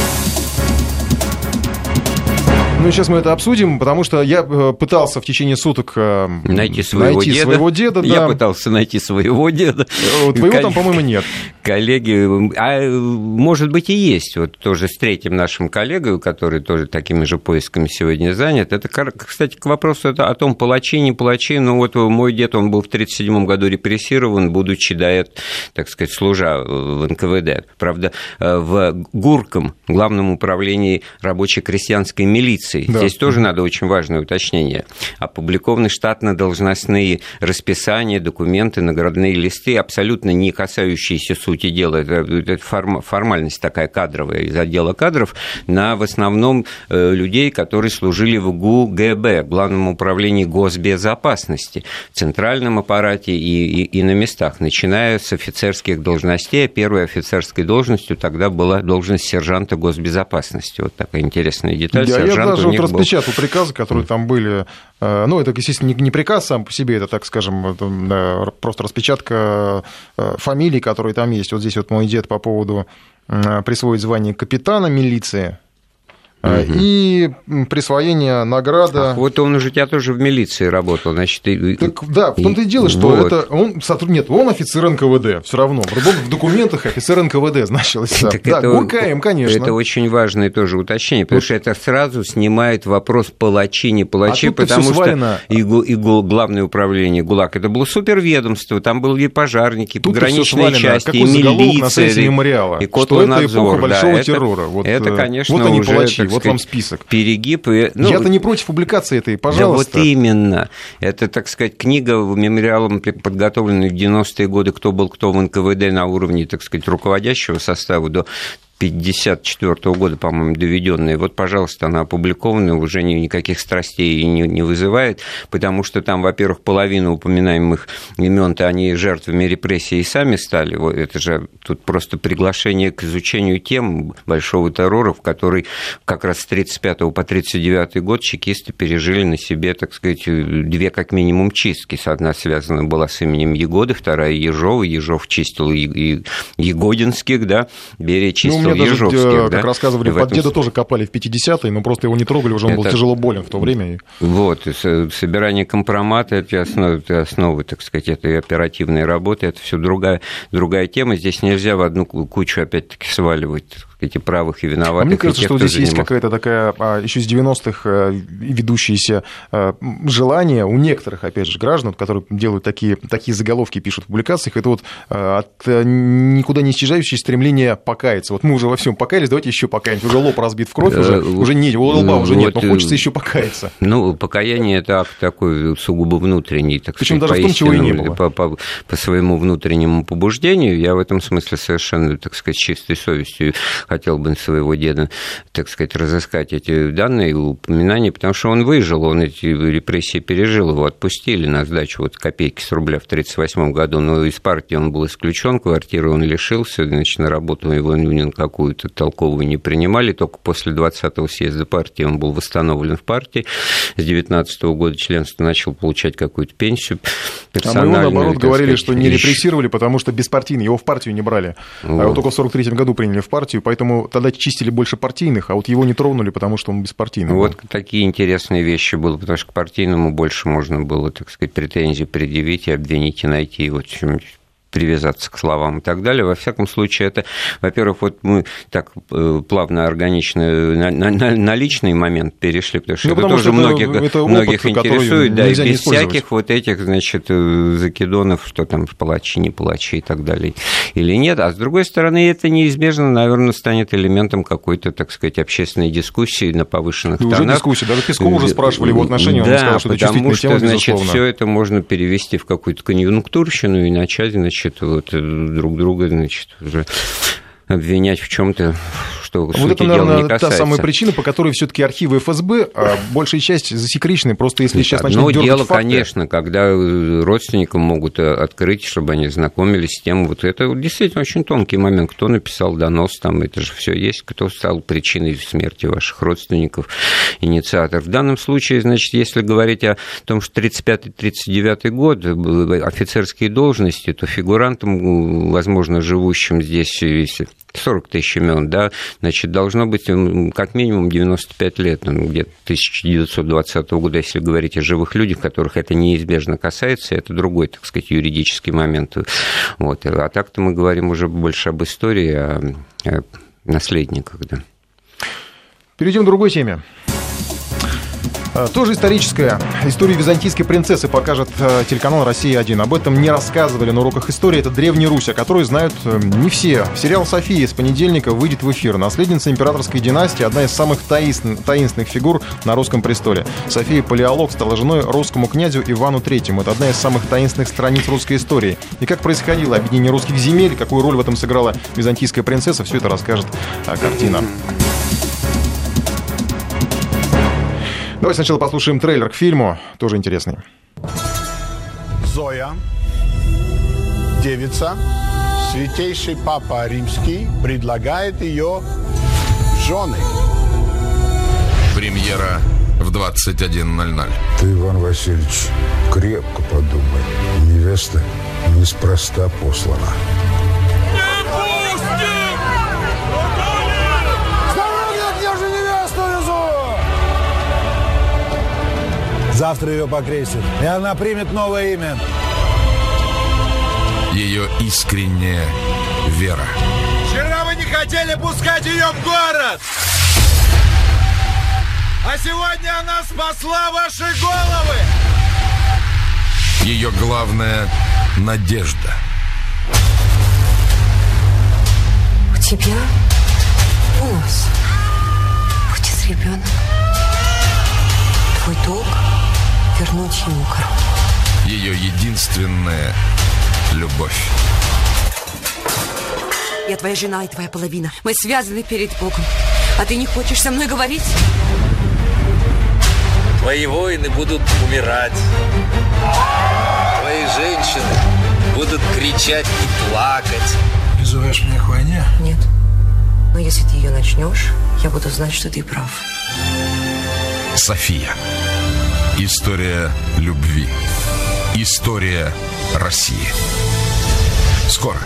Ну, сейчас мы это обсудим, потому что я э, пытался в течение суток э, найти своего найти деда. Своего деда я да. пытался найти своего деда. Э, твоего там, по-моему, нет. Коллеги, а может быть и есть. Вот тоже с третьим нашим коллегой, который тоже такими же поисками сегодня занят. Это, кстати, к вопросу о том, палачи, не палачи. Ну, вот мой дед, он был в 1937 году репрессирован, будучи этого, так сказать, служа в НКВД. Правда, в Гурком, главном управлении рабочей крестьянской милиции, позиций. Да. Здесь тоже надо очень важное уточнение. Опубликованы штатно-должностные расписания, документы, наградные листы, абсолютно не касающиеся сути дела. Это, это формальность такая кадровая из отдела кадров на в основном э, людей, которые служили в ГУГБ, Главном управлении госбезопасности, в центральном аппарате и, и, и на местах, начиная с офицерских должностей. Первой офицерской должностью тогда была должность сержанта госбезопасности. Вот такая интересная деталь. Да, Сержант даже вот распечатал был... приказы, которые там были. Э, ну, это, естественно, не приказ сам по себе, это, так скажем, просто распечатка э, фамилий, которые там есть. Вот здесь вот мой дед по поводу присвоить звание капитана милиции Угу. И присвоение награда. Ах, вот он уже у тебя тоже в милиции работал, значит. И... Так, да, в том-то и дело, что вот. это он сотруд... нет, он офицер НКВД, все равно. В документах офицер НКВД значилось. Так да, это, Гуркаем, конечно. Это очень важное тоже уточнение, потому вот. что это сразу снимает вопрос палачи, не палачи, а потому что и, и главное управление ГУЛАГ это было суперведомство, там были и пожарники, тут пограничные части, Какой и милиция, и, мемориала, и что это эпоха большого да, террора. Вот, это, э, конечно, вот они уже, палачи, вот вам список. Перегиб. И, ну, Я-то не против публикации этой, пожалуйста. Да вот именно. Это, так сказать, книга мемориалом подготовленная в 90-е годы «Кто был кто в НКВД» на уровне, так сказать, руководящего состава до 1954 года, по-моему, доведенная. Вот, пожалуйста, она опубликована, уже никаких страстей не, не вызывает, потому что там, во-первых, половина упоминаемых имен-то они жертвами репрессий и сами стали. Вот это же тут просто приглашение к изучению тем большого террора, в который как раз с 35 по 39 год чекисты пережили на себе, так сказать, две как минимум чистки. Одна связана была с именем Егоды, вторая Ежова. Ежов чистил и Егодинских, да, Берия чистил ну, мне даже, э, как рассказывали, под этом... деда тоже копали в 50-е, но просто его не трогали, уже он это... был тяжело болен в то время. Вот, собирание компромата, это основы, это основы, так сказать, этой оперативной работы, это все другая, другая тема. Здесь нельзя в одну кучу, опять-таки, сваливать эти правых и виноватых. А мне кажется, тех, что здесь есть какая-то такая а, еще с 90-х э, ведущееся э, желание у некоторых, опять же, граждан, которые делают такие, такие заголовки, пишут в публикациях, это вот э, от никуда не исчезающее стремление покаяться. Вот мы уже во всем покаялись, давайте еще покаемся. Уже лоб разбит в кровь, уже, уже нет, лба уже нет, но хочется еще покаяться. Ну, покаяние это акт такой сугубо внутренний, так Причем даже в том, чего и не было. По, по, по своему внутреннему побуждению, я в этом смысле совершенно, так сказать, чистой совестью хотел бы своего деда, так сказать, разыскать эти данные, упоминания, потому что он выжил, он эти репрессии пережил, его отпустили на сдачу вот копейки с рубля в 1938 году, но из партии он был исключен, квартиры он лишился, значит, на работу его какую-то толковую не принимали, только после 20-го съезда партии он был восстановлен в партии, с 19 -го года членство начал получать какую-то пенсию. А мы его, наоборот, говорили, сказать, что не репрессировали, потому что беспартийный, его в партию не брали. Вот. А его только в 43 году приняли в партию, поэтому поэтому тогда чистили больше партийных, а вот его не тронули, потому что он беспартийный. Вот был. такие интересные вещи были, потому что к партийному больше можно было, так сказать, претензии предъявить и обвинить и найти. Вот привязаться к словам и так далее. Во всяком случае, это, во-первых, вот мы так э, плавно, органично на, на, на личный момент перешли, потому что ну, это потому тоже что многих, это многих опыт, интересует, да, и без всяких вот этих, значит, э, закидонов, что там палачи, не палачи и так далее, или нет. А с другой стороны, это неизбежно, наверное, станет элементом какой-то, так сказать, общественной дискуссии на повышенных и тонах. Уже дискуссия, даже Песков уже спрашивали его отношения, да, он сказал, что это потому что, тема, значит, все это можно перевести в какую-то конъюнктурщину и начать, значит, значит, вот э, друг друга, значит, уже обвинять в чем-то, что вот это, наверное, не та самая причина, по которой все-таки архивы ФСБ, а большая часть засекречены, просто если сейчас начнут Но дело, факты... конечно, когда родственникам могут э, открыть, чтобы они знакомились с тем, вот это действительно очень тонкий момент, кто написал донос, там это же все есть, кто стал причиной смерти ваших родственников, инициатор. В данном случае, значит, если говорить о том, что 35-39 год, э, офицерские должности, то фигурантам, возможно, живущим здесь, если 40 тысяч имен, да, значит, должно быть как минимум 95 лет, ну, где-то 1920 года, если говорить о живых людях, которых это неизбежно касается, это другой, так сказать, юридический момент. Вот. А так-то мы говорим уже больше об истории, о, о наследниках, да. Перейдем к другой теме. Э, тоже историческая. Историю византийской принцессы покажет э, телеканал «Россия-1». Об этом не рассказывали на уроках истории. Это Древняя Русь, о которой знают э, не все. Сериал «София» с понедельника выйдет в эфир. Наследница императорской династии, одна из самых таинственных фигур на русском престоле. София Палеолог стала женой русскому князю Ивану Третьему. Это одна из самых таинственных страниц русской истории. И как происходило объединение русских земель, какую роль в этом сыграла византийская принцесса, все это расскажет картина. Давай сначала послушаем трейлер к фильму, тоже интересный. Зоя, девица, святейший папа римский предлагает ее жены. Премьера в 21.00. Ты, Иван Васильевич, крепко подумай. Невеста неспроста послана. Завтра ее покрестят, и она примет новое имя. Ее искренняя вера. Вчера вы не хотели пускать ее в город! А сегодня она спасла ваши головы! Ее главная надежда. У тебя, у нас будет ребенок. Твой долг вернуть ему корону. Ее единственная любовь. Я твоя жена и твоя половина. Мы связаны перед Богом. А ты не хочешь со мной говорить? Твои воины будут умирать. Твои женщины будут кричать и плакать. Призываешь меня к войне? Нет. Но если ты ее начнешь, я буду знать, что ты прав. София. История любви. История России. Скоро.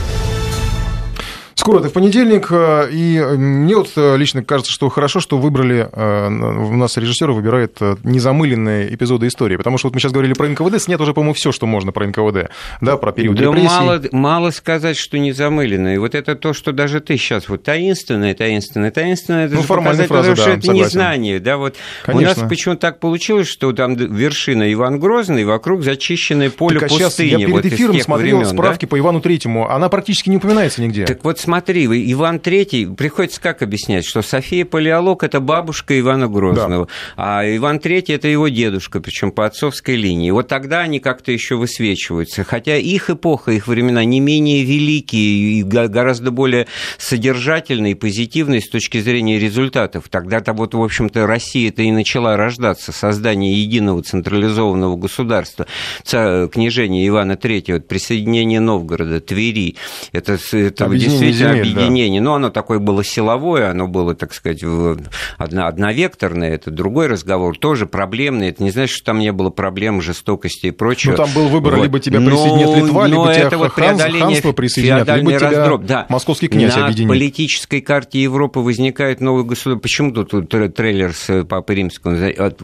Скоро это в понедельник, э, и мне вот э, лично кажется, что хорошо, что выбрали, э, у нас режиссеры выбирают незамыленные эпизоды истории, потому что вот мы сейчас говорили про НКВД, снят уже, по-моему, все, что можно про НКВД, да, про период да репрессий. Мало, мало сказать, что незамыленные. Вот это то, что даже ты сейчас вот таинственное, таинственное, таинственное, это ну, формальная фраза, что да, это согласен. незнание, да, вот Конечно. у нас почему так получилось, что там вершина Иван Грозный, вокруг зачищенное поле так, а пустыни. Я перед эфиром смотрел времен, справки да? по Ивану Третьему, она практически не упоминается нигде. Так вот смотри, Иван Третий, приходится как объяснять, что София Палеолог – это бабушка Ивана Грозного, да. а Иван Третий – это его дедушка, причем по отцовской линии. Вот тогда они как-то еще высвечиваются, хотя их эпоха, их времена не менее великие и гораздо более содержательные и позитивные с точки зрения результатов. Тогда-то вот, в общем-то, Россия-то и начала рождаться, создание единого централизованного государства, княжение Ивана Третьего, присоединение Новгорода, Твери. Это, это действительно земель, объединение. Да. Но оно такое было силовое, оно было, так сказать, одно, одновекторное. Это другой разговор, тоже проблемный. Это не значит, что там не было проблем, жестокости и прочего. Ну, там был выбор, вот. либо тебя присоединят Литва, либо но тебя это вот преодоление ханство присоединят, либо тебя раздроб. Да. московский князь На объединит. политической карте Европы возникает новый государство. Почему тут трейлер с Папой Римским?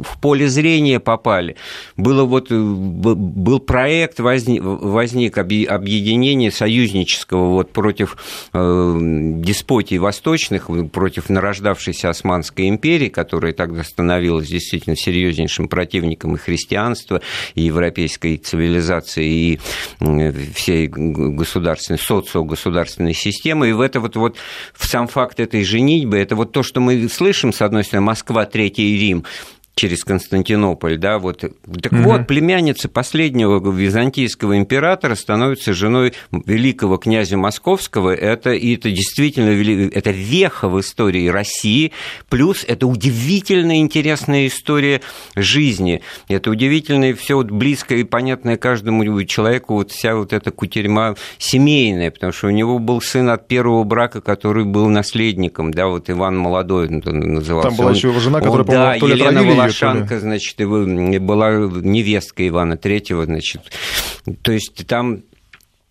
В поле зрения попали. Было вот, э, был проект, возник, возник объединение союзнического вот против э, деспотий восточных, против нарождавшейся Османской империи, которая тогда становилась действительно серьезнейшим противником и христианства, и европейской цивилизации, и всей государственной, социогосударственной системы. И в это вот, вот в сам факт этой женитьбы, это вот то, что мы слышим, с одной стороны, Москва, Третий Рим, через Константинополь, да, вот. Так угу. вот, племянница последнего византийского императора становится женой великого князя Московского. Это, и это действительно это веха в истории России, плюс это удивительно интересная история жизни. Это удивительно все вот близкое и понятное каждому человеку вот вся вот эта кутерьма семейная, потому что у него был сын от первого брака, который был наследником, да, вот Иван Молодой он назывался. Там была он, еще его жена, которая, он, да, Елена Волошанка, значит, была невестка Ивана Третьего, значит. То есть там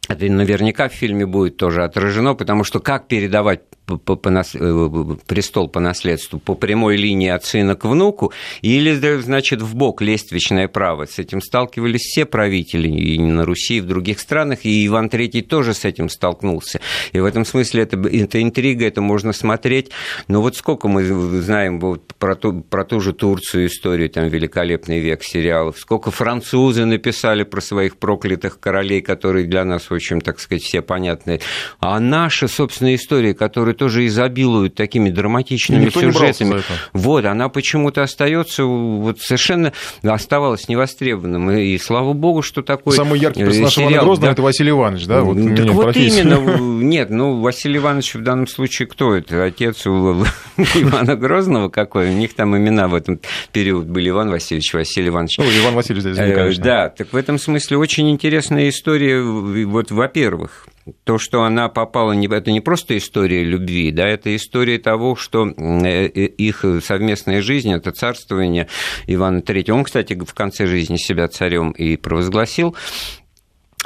это наверняка в фильме будет тоже отражено, потому что как передавать по, по, э, престол по наследству по прямой линии от сына к внуку, или, значит, в бок лествичное право. С этим сталкивались все правители и на Руси, и в других странах, и Иван III тоже с этим столкнулся. И в этом смысле это, это интрига, это можно смотреть. Но вот сколько мы знаем вот про, ту, про ту же Турцию историю, там, «Великолепный век» сериалов, сколько французы написали про своих проклятых королей, которые для нас, в общем, так сказать, все понятны. А наша, собственно, история, которая которые тоже изобилуют такими драматичными сюжетами. Вот, она почему-то остается, вот совершенно оставалась невостребованным. И слава богу, что такое Самый яркий персонаж сериал, Ивана Грозного да. это Василий Иванович, да? Вот, так вот профессии. именно, нет, ну, Василий Иванович в данном случае кто это? Отец у Ивана Грозного какой? У них там имена в этом период были Иван Васильевич, Василий Иванович. Ну, Иван Васильевич, здесь, э, конечно. Да, так в этом смысле очень интересная история, вот, во-первых, то, что она попала, это не просто история любви, да, это история того, что э, их совместная жизнь, это царствование Ивана III. Он, кстати, в конце жизни себя царем и провозгласил.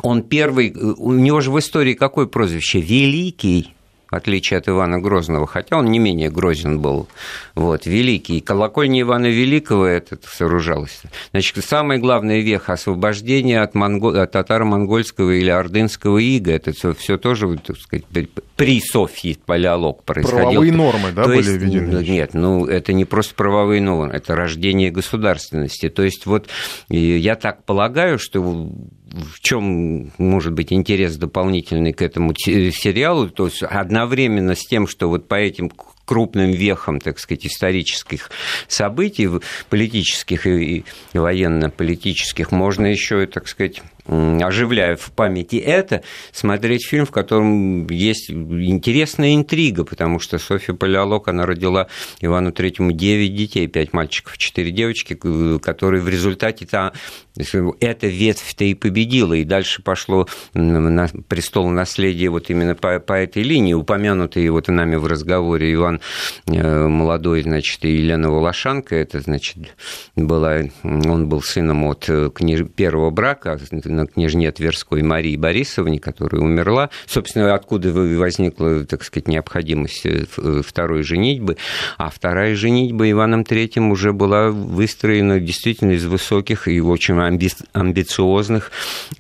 Он первый, у него же в истории какое прозвище? Великий в отличие от Ивана Грозного, хотя он не менее грозен был, вот, великий. Колокольня Ивана Великого это сооружалось. Значит, самая главная веха освобождения от, монго... от татаро-монгольского или ордынского ига, это все, все тоже, так сказать, при Софье палеолог происходил. Правовые нормы, да, То были есть, введены? Нет, ну, это не просто правовые нормы, это рождение государственности. То есть, вот я так полагаю, что в чем может быть интерес дополнительный к этому сериалу, то есть одновременно с тем, что вот по этим крупным вехам, так сказать, исторических событий, политических и военно-политических, можно еще, так сказать, оживляя в памяти это, смотреть фильм, в котором есть интересная интрига, потому что Софья Палеолог, она родила Ивану Третьему 9 детей, 5 мальчиков, 4 девочки, которые в результате -то, эта ветвь-то и победила, и дальше пошло на престол наследия вот именно по, по этой линии, упомянутый вот нами в разговоре Иван э, молодой, значит, и Елена Волошанка, это, значит, была, он был сыном от э, княж... первого брака, на княжне Тверской Марии Борисовне, которая умерла. Собственно, откуда возникла, так сказать, необходимость э, э, второй женитьбы. А вторая женитьба Иваном Третьим уже была выстроена действительно из высоких и очень амби- амбициозных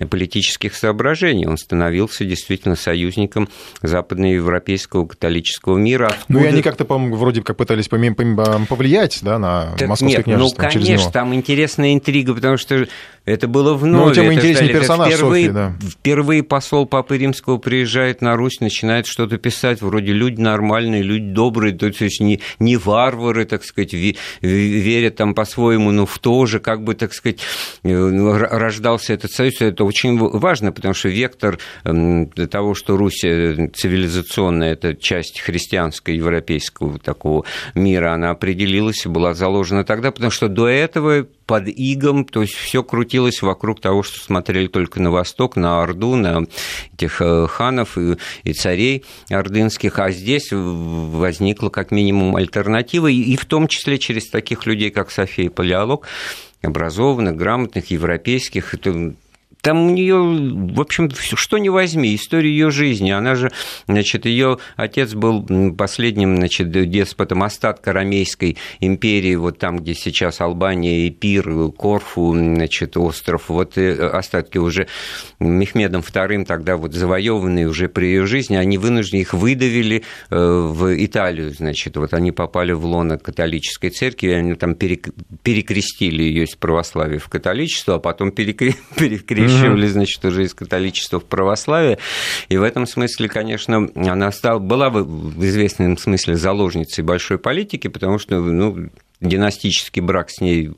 политических соображений. Он становился действительно союзником западноевропейского католического мира. Откуда... Ну и они как-то, по-моему, вроде как пытались повлиять да, на так московское нет, княжество ну, конечно, через него. там интересная интрига, потому что это было вновь. Ну, тем интереснее персонаж впервые, Софьи, да. Впервые посол Папы Римского приезжает на Русь, начинает что-то писать, вроде люди нормальные, люди добрые, то есть не, не варвары, так сказать, верят там по-своему, но в то же, как бы, так сказать, э, рождался этот союз. Это очень важно, потому что вектор эм, того, что Русь э, цивилизационная, это часть христианского, европейского такого мира, она определилась и была заложена тогда, потому что до этого под игом, то есть все крутилось вокруг того, что смотрели только на восток, на Орду, на этих э, ханов и, и царей ордынских, а здесь возникла как минимум альтернатива, и, и в том числе через таких людей, как София Палеолог, образованных, грамотных, европейских, там у нее, в общем, что не возьми, история ее жизни. Она же, значит, ее отец был последним, значит, деспотом остатка Ромейской империи, вот там, где сейчас Албания, Эпир, Корфу, значит, остров, вот остатки уже Мехмедом II тогда вот завоеванные уже при ее жизни, они вынуждены их выдавили э, в Италию, значит, вот они попали в лоно католической церкви, они там перекрестили ее из православия в католичество, а потом перекрестили перекрещивали, значит, уже из католичества в православие. И в этом смысле, конечно, она стала, была в известном смысле заложницей большой политики, потому что, ну, династический брак с ней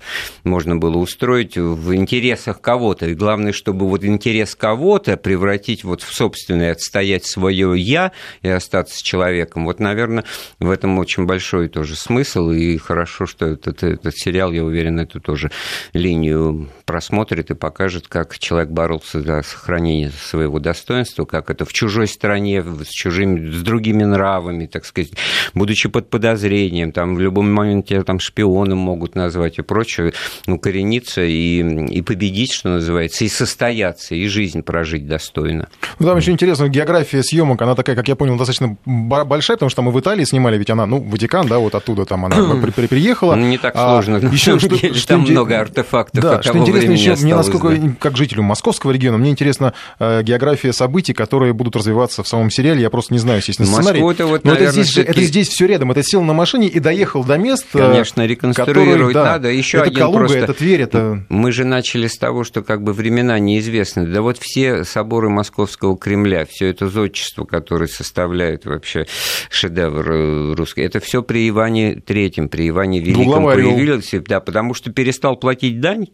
можно было устроить в интересах кого-то. И главное, чтобы вот интерес кого-то превратить вот в собственное, отстоять свое «я» и остаться человеком. Вот, наверное, в этом очень большой тоже смысл. И хорошо, что этот, этот сериал, я уверен, эту тоже линию просмотрит и покажет, как человек боролся за сохранение своего достоинства, как это в чужой стране, с чужими, с другими нравами, так сказать, будучи под подозрением, там в любом моменте там шпионом могут назвать и прочее, укорениться и, и победить, что называется, и состояться, и жизнь прожить достойно. Ну, там еще интересно, география съемок, она такая, как я понял, достаточно большая, потому что мы в Италии снимали, ведь она, ну, Ватикан, да, вот оттуда там она при, приехала. Ну, не так сложно. А, еще что, деле, там что, много артефактов. Да, что интересно еще, осталось, мне насколько, да. как жителю московского региона, мне интересно э, география событий, которые будут развиваться в самом сериале. Я просто не знаю, естественно, сценарий. Москву-то вот, Но наверное, это здесь, это здесь все рядом. Это сел на машине и доехал до мест, э, Конечно, реконструировать который, да, надо. Еще это один Калуга, просто... это Тверь, это... Мы же начали с того, что как бы времена неизвестны. Да вот все соборы Московского Кремля, все это зодчество, которое составляет вообще шедевр э, русский, это все при Иване Третьем, при Иване Великом появилось, да, потому что перестал платить дань,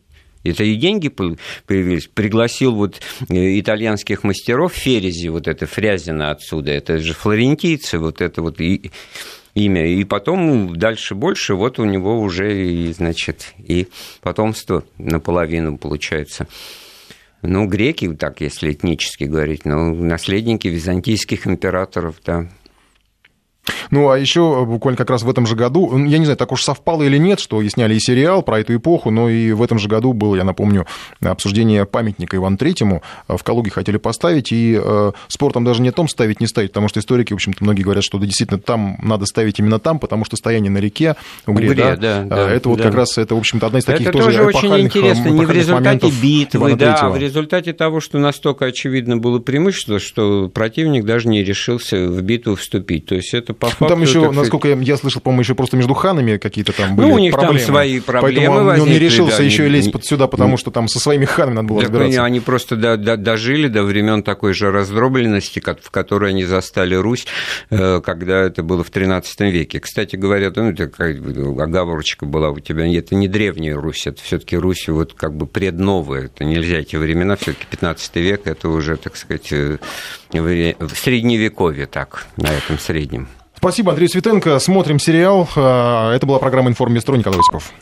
это и деньги появились. Пригласил вот э, итальянских мастеров Ферези, вот это Фрязина отсюда, это же флорентийцы, вот это вот и имя. И потом дальше больше, вот у него уже, и, значит, и потомство наполовину получается. Ну, греки, так, если этнически говорить, ну, наследники византийских императоров, да, ну, а еще э, буквально как раз в этом же году, я не знаю, так уж совпало или нет, что и сняли и сериал про эту эпоху, но и в этом же году было, я напомню, обсуждение памятника Ивану Третьему в Калуге хотели поставить, и э, спортом даже не том ставить, не ставить, потому что историки, в общем-то, многие говорят, что да, действительно там надо ставить именно там, потому что стояние на реке, Угре, Угре да, да, э, да, это вот да. как раз, это, в общем-то, одна из таких это тоже, тоже очень интересно, не в результате битвы, да, а в результате того, что настолько очевидно было преимущество, что противник даже не решился в битву вступить. То есть это по факту... Ну, там еще, насколько я, я слышал, по-моему, еще просто между ханами какие-то там были Ну, у них проблемы. там свои проблемы Поэтому он, возникли, он не решился да, еще не, и лезть не, под сюда, потому что там со своими ханами надо было так разбираться. Они просто до, до, дожили до времен такой же раздробленности, в которой они застали Русь, э, когда это было в XIII веке. Кстати говоря, ну, это как оговорочка была у тебя, это не древняя Русь, это все-таки Русь вот как бы предновая, это нельзя эти времена, все-таки 15 век, это уже, так сказать, э, в средневековье так, на этом среднем. Спасибо, Андрей Светенко. Смотрим сериал. А, это была программа «Информ Николай Осипов.